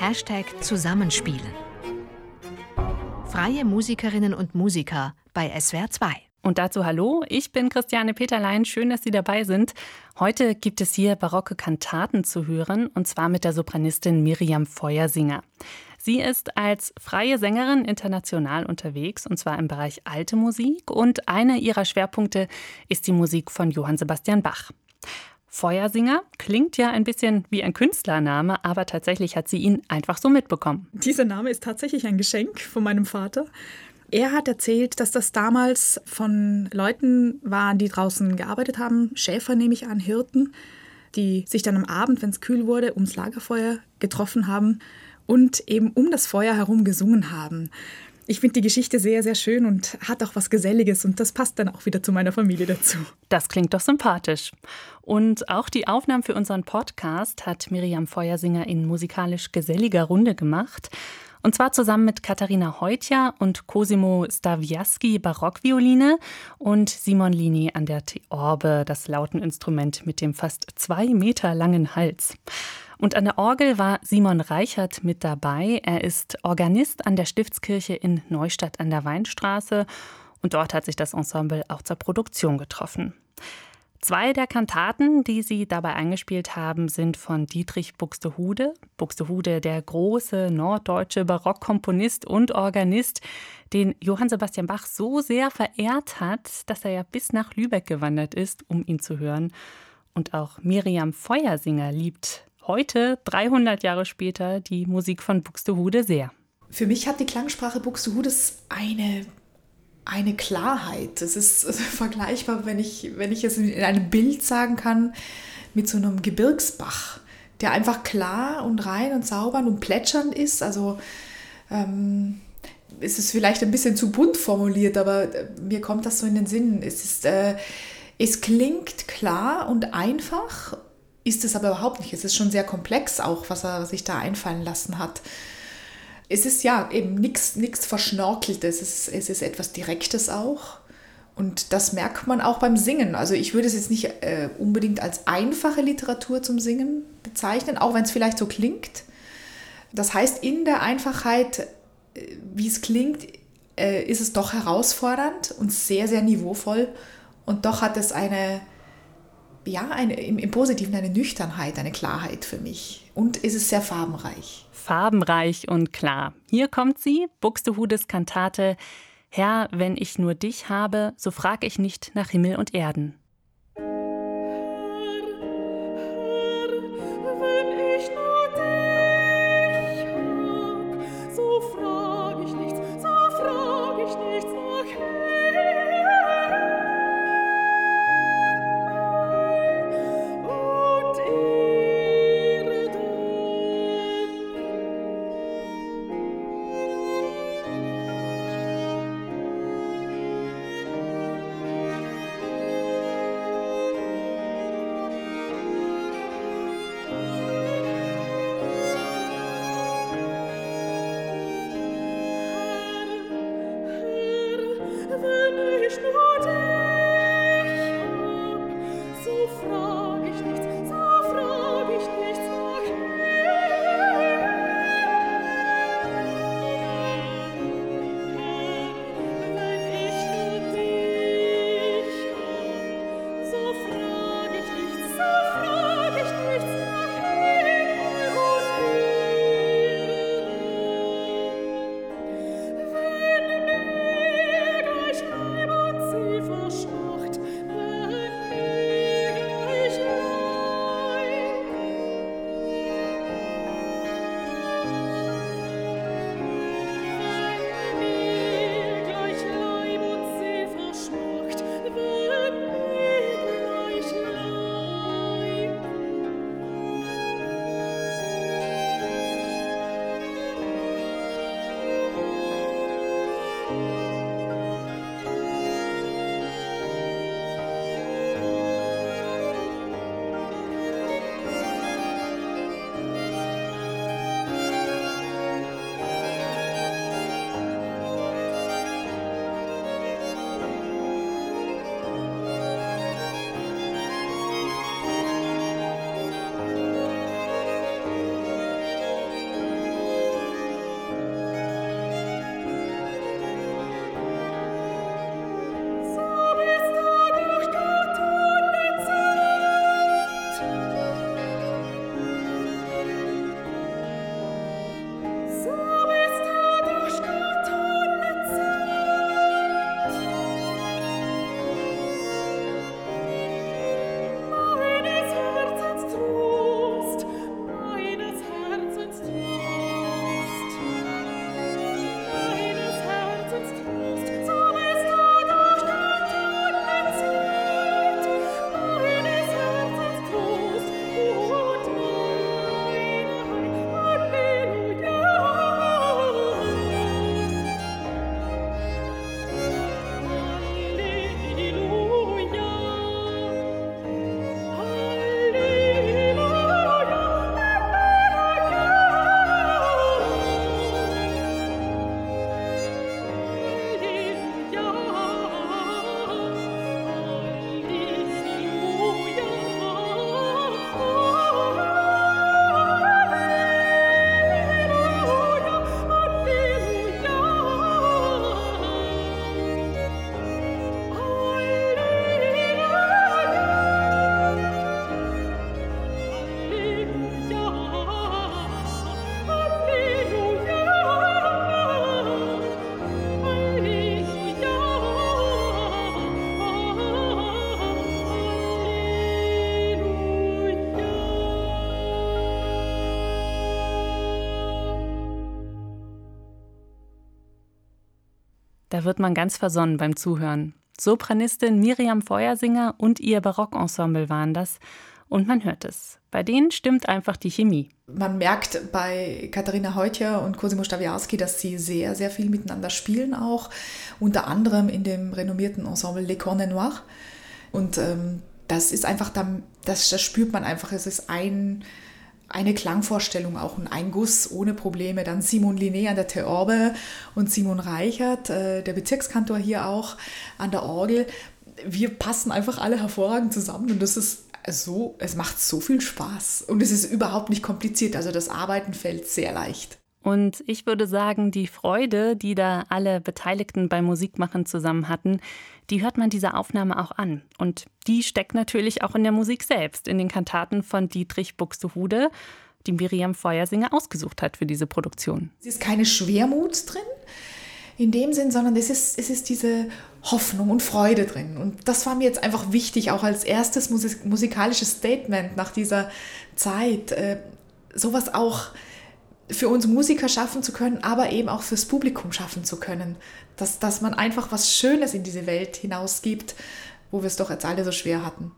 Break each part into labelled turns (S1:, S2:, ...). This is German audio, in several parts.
S1: Hashtag Zusammenspielen. Freie Musikerinnen und Musiker bei SWR 2.
S2: Und dazu hallo, ich bin Christiane Peterlein, schön, dass Sie dabei sind. Heute gibt es hier barocke Kantaten zu hören, und zwar mit der Sopranistin Miriam Feuersinger. Sie ist als freie Sängerin international unterwegs, und zwar im Bereich alte Musik, und einer ihrer Schwerpunkte ist die Musik von Johann Sebastian Bach. Feuersinger klingt ja ein bisschen wie ein Künstlername, aber tatsächlich hat sie ihn einfach so mitbekommen.
S3: Dieser Name ist tatsächlich ein Geschenk von meinem Vater. Er hat erzählt, dass das damals von Leuten war, die draußen gearbeitet haben, Schäfer nehme ich an, Hirten, die sich dann am Abend, wenn es kühl wurde, ums Lagerfeuer getroffen haben und eben um das Feuer herum gesungen haben. Ich finde die Geschichte sehr, sehr schön und hat auch was Geselliges und das passt dann auch wieder zu meiner Familie dazu.
S2: Das klingt doch sympathisch. Und auch die Aufnahmen für unseren Podcast hat Miriam Feuersinger in musikalisch geselliger Runde gemacht. Und zwar zusammen mit Katharina Heutja und Cosimo Stawiaski Barockvioline und Simon Lini an der Theorbe, das Lauteninstrument mit dem fast zwei Meter langen Hals. Und an der Orgel war Simon Reichert mit dabei. Er ist Organist an der Stiftskirche in Neustadt an der Weinstraße und dort hat sich das Ensemble auch zur Produktion getroffen. Zwei der Kantaten, die sie dabei eingespielt haben, sind von Dietrich Buxtehude. Buxtehude, der große norddeutsche Barockkomponist und Organist, den Johann Sebastian Bach so sehr verehrt hat, dass er ja bis nach Lübeck gewandert ist, um ihn zu hören. Und auch Miriam Feuersinger liebt heute, 300 Jahre später, die Musik von Buxtehude sehr.
S4: Für mich hat die Klangsprache Buxtehudes eine eine Klarheit. Es ist vergleichbar, wenn ich, wenn ich es in einem Bild sagen kann, mit so einem Gebirgsbach, der einfach klar und rein und sauber und plätschernd ist. Also ähm, es ist vielleicht ein bisschen zu bunt formuliert, aber äh, mir kommt das so in den Sinn. Es, ist, äh, es klingt klar und einfach, ist es aber überhaupt nicht. Es ist schon sehr komplex auch, was er sich da einfallen lassen hat es ist ja eben nichts Verschnorkeltes, es ist, es ist etwas Direktes auch. Und das merkt man auch beim Singen. Also ich würde es jetzt nicht äh, unbedingt als einfache Literatur zum Singen bezeichnen, auch wenn es vielleicht so klingt. Das heißt, in der Einfachheit, äh, wie es klingt, äh, ist es doch herausfordernd und sehr, sehr niveauvoll. Und doch hat es eine, ja, eine, im, im Positiven eine Nüchternheit, eine Klarheit für mich. Und ist es sehr farbenreich
S2: farbenreich und klar. Hier kommt sie, Buxtehudes Kantate Herr, wenn ich nur dich habe, so frag ich nicht nach Himmel und Erden. Da wird man ganz versonnen beim Zuhören. Sopranistin Miriam Feuersinger und ihr Barockensemble waren das. Und man hört es. Bei denen stimmt einfach die Chemie.
S4: Man merkt bei Katharina Heutjer und Cosimo Stawiarski, dass sie sehr, sehr viel miteinander spielen auch. Unter anderem in dem renommierten Ensemble Les Cornes Noirs. Und ähm, das ist einfach, das, das spürt man einfach. Es ist ein, eine Klangvorstellung, auch ein Guss ohne Probleme. Dann Simon Linné an der Theorbe und Simon Reichert, äh, der Bezirkskantor hier auch an der Orgel. Wir passen einfach alle hervorragend zusammen und das ist so, es macht so viel Spaß und es ist überhaupt nicht kompliziert. Also das Arbeiten fällt sehr leicht.
S2: Und ich würde sagen, die Freude, die da alle Beteiligten beim Musikmachen zusammen hatten, die hört man dieser Aufnahme auch an. Und die steckt natürlich auch in der Musik selbst, in den Kantaten von Dietrich Buxtehude, die Miriam Feuersinger ausgesucht hat für diese Produktion.
S4: Es ist keine Schwermut drin in dem Sinn, sondern es ist, es ist diese Hoffnung und Freude drin. Und das war mir jetzt einfach wichtig, auch als erstes musikalisches Statement nach dieser Zeit, äh, sowas auch für uns Musiker schaffen zu können, aber eben auch fürs Publikum schaffen zu können. Dass, dass man einfach was Schönes in diese Welt hinausgibt, wo wir es doch jetzt alle so schwer hatten.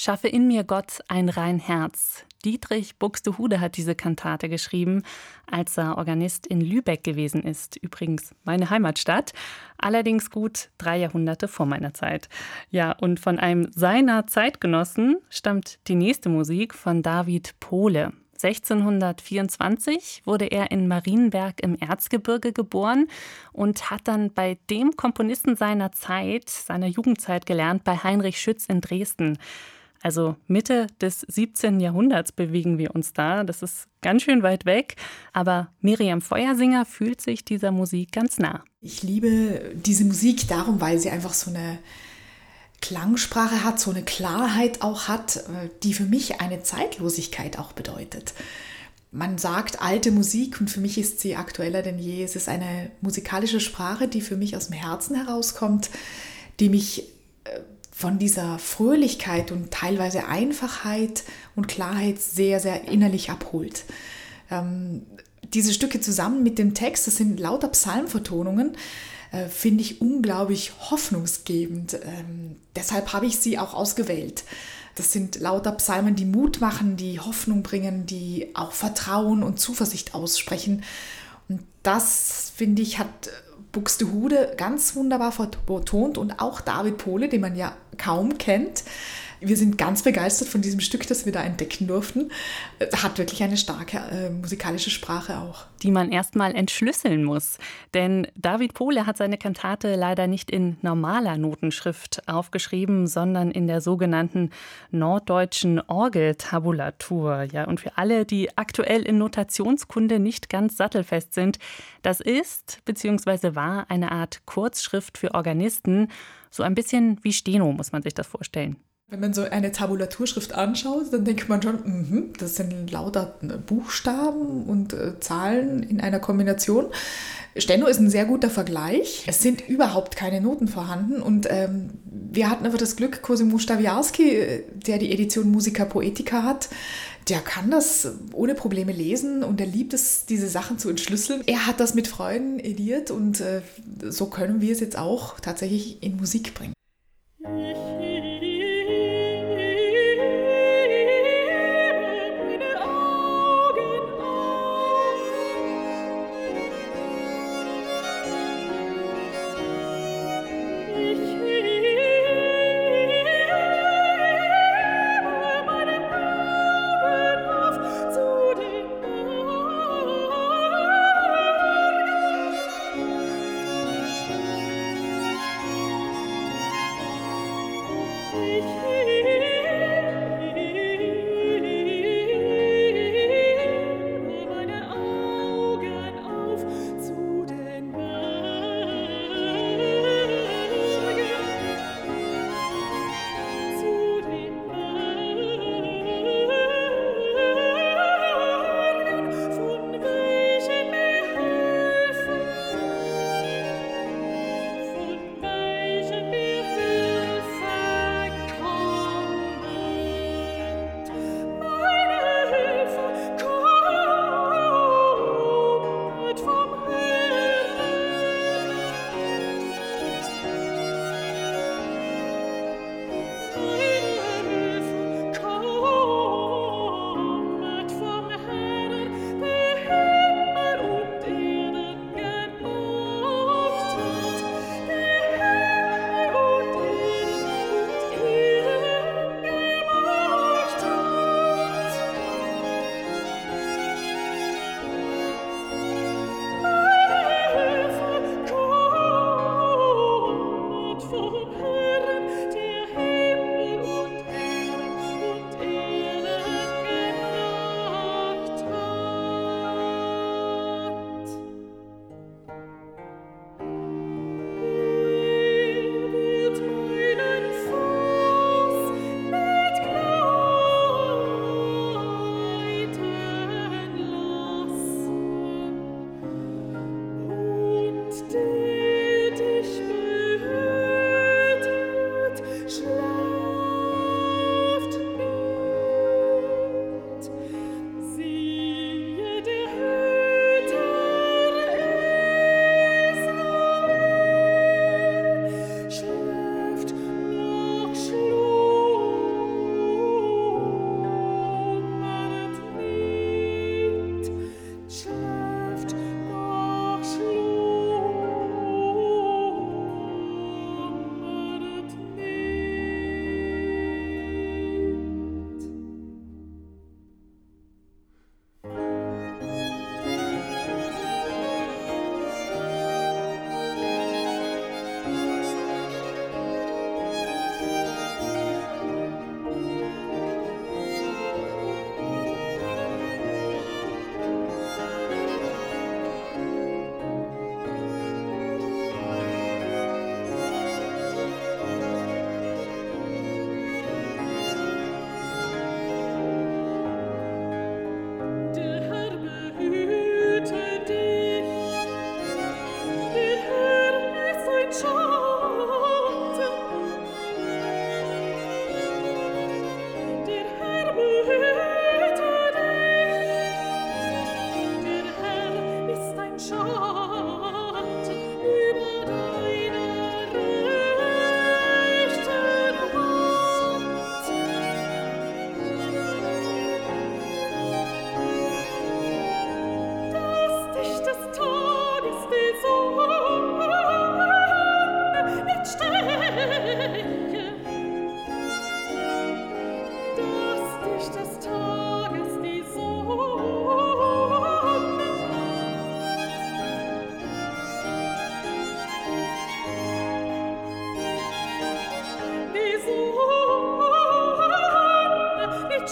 S2: Schaffe in mir Gott ein rein Herz. Dietrich Buxtehude hat diese Kantate geschrieben, als er Organist in Lübeck gewesen ist, übrigens meine Heimatstadt, allerdings gut drei Jahrhunderte vor meiner Zeit. Ja, und von einem seiner Zeitgenossen stammt die nächste Musik von David Pohle. 1624 wurde er in Marienberg im Erzgebirge geboren und hat dann bei dem Komponisten seiner Zeit, seiner Jugendzeit gelernt, bei Heinrich Schütz in Dresden. Also Mitte des 17. Jahrhunderts bewegen wir uns da. Das ist ganz schön weit weg. Aber Miriam Feuersinger fühlt sich dieser Musik ganz nah.
S3: Ich liebe diese Musik darum, weil sie einfach so eine Klangsprache hat, so eine Klarheit auch hat, äh, die für mich eine Zeitlosigkeit auch bedeutet. Man sagt alte Musik und für mich ist sie aktueller denn je. Es ist eine musikalische Sprache, die für mich aus dem Herzen herauskommt, die mich äh, von dieser Fröhlichkeit und teilweise Einfachheit und Klarheit sehr, sehr innerlich abholt. Ähm, diese Stücke zusammen mit dem Text, das sind lauter Psalmvertonungen, äh, finde ich unglaublich hoffnungsgebend. Ähm, deshalb habe ich sie auch ausgewählt. Das sind lauter Psalmen, die Mut machen, die Hoffnung bringen, die auch Vertrauen und Zuversicht aussprechen. Und das, finde ich, hat Buxtehude ganz wunderbar vertont und auch David Pohle, den man ja kaum kennt. Wir sind ganz begeistert von diesem Stück, das wir da entdecken durften. Hat wirklich eine starke äh, musikalische Sprache auch.
S2: Die man erstmal entschlüsseln muss. Denn David Pohle hat seine Kantate leider nicht in normaler Notenschrift aufgeschrieben, sondern in der sogenannten norddeutschen Orgeltabulatur. Ja, und für alle, die aktuell in Notationskunde nicht ganz sattelfest sind, das ist bzw. war eine Art Kurzschrift für Organisten. So ein bisschen wie Steno muss man sich das vorstellen.
S3: Wenn man so eine Tabulaturschrift anschaut, dann denkt man schon, mh, das sind lauter Buchstaben und äh, Zahlen in einer Kombination. Steno ist ein sehr guter Vergleich. Es sind überhaupt keine Noten vorhanden und ähm, wir hatten aber das Glück, Cosimo Stawiarski, äh, der die Edition Musica Poetica hat, der kann das ohne Probleme lesen und er liebt es, diese Sachen zu entschlüsseln. Er hat das mit Freunden ediert und äh, so können wir es jetzt auch tatsächlich in Musik bringen. Senhor.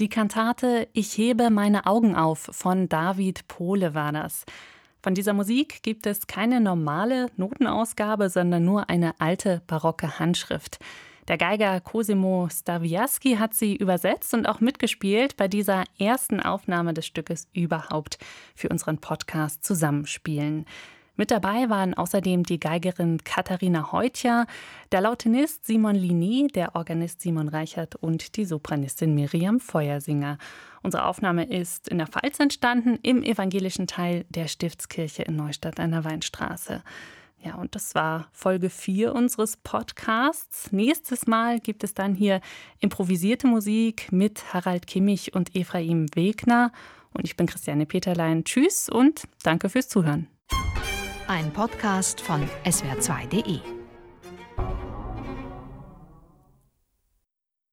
S2: Die Kantate Ich hebe meine Augen auf von David Pohle war das. Von dieser Musik gibt es keine normale Notenausgabe, sondern nur eine alte barocke Handschrift. Der Geiger Cosimo Stawiaski hat sie übersetzt und auch mitgespielt bei dieser ersten Aufnahme des Stückes überhaupt für unseren Podcast Zusammenspielen. Mit dabei waren außerdem die Geigerin Katharina Heutja, der Lautenist Simon Lini, der Organist Simon Reichert und die Sopranistin Miriam Feuersinger. Unsere Aufnahme ist in der Pfalz entstanden, im evangelischen Teil der Stiftskirche in Neustadt an der Weinstraße. Ja, und das war Folge 4 unseres Podcasts. Nächstes Mal gibt es dann hier improvisierte Musik mit Harald Kimmich und Ephraim Wegner. Und ich bin Christiane Peterlein. Tschüss und danke fürs Zuhören.
S1: Ein Podcast von swr2.de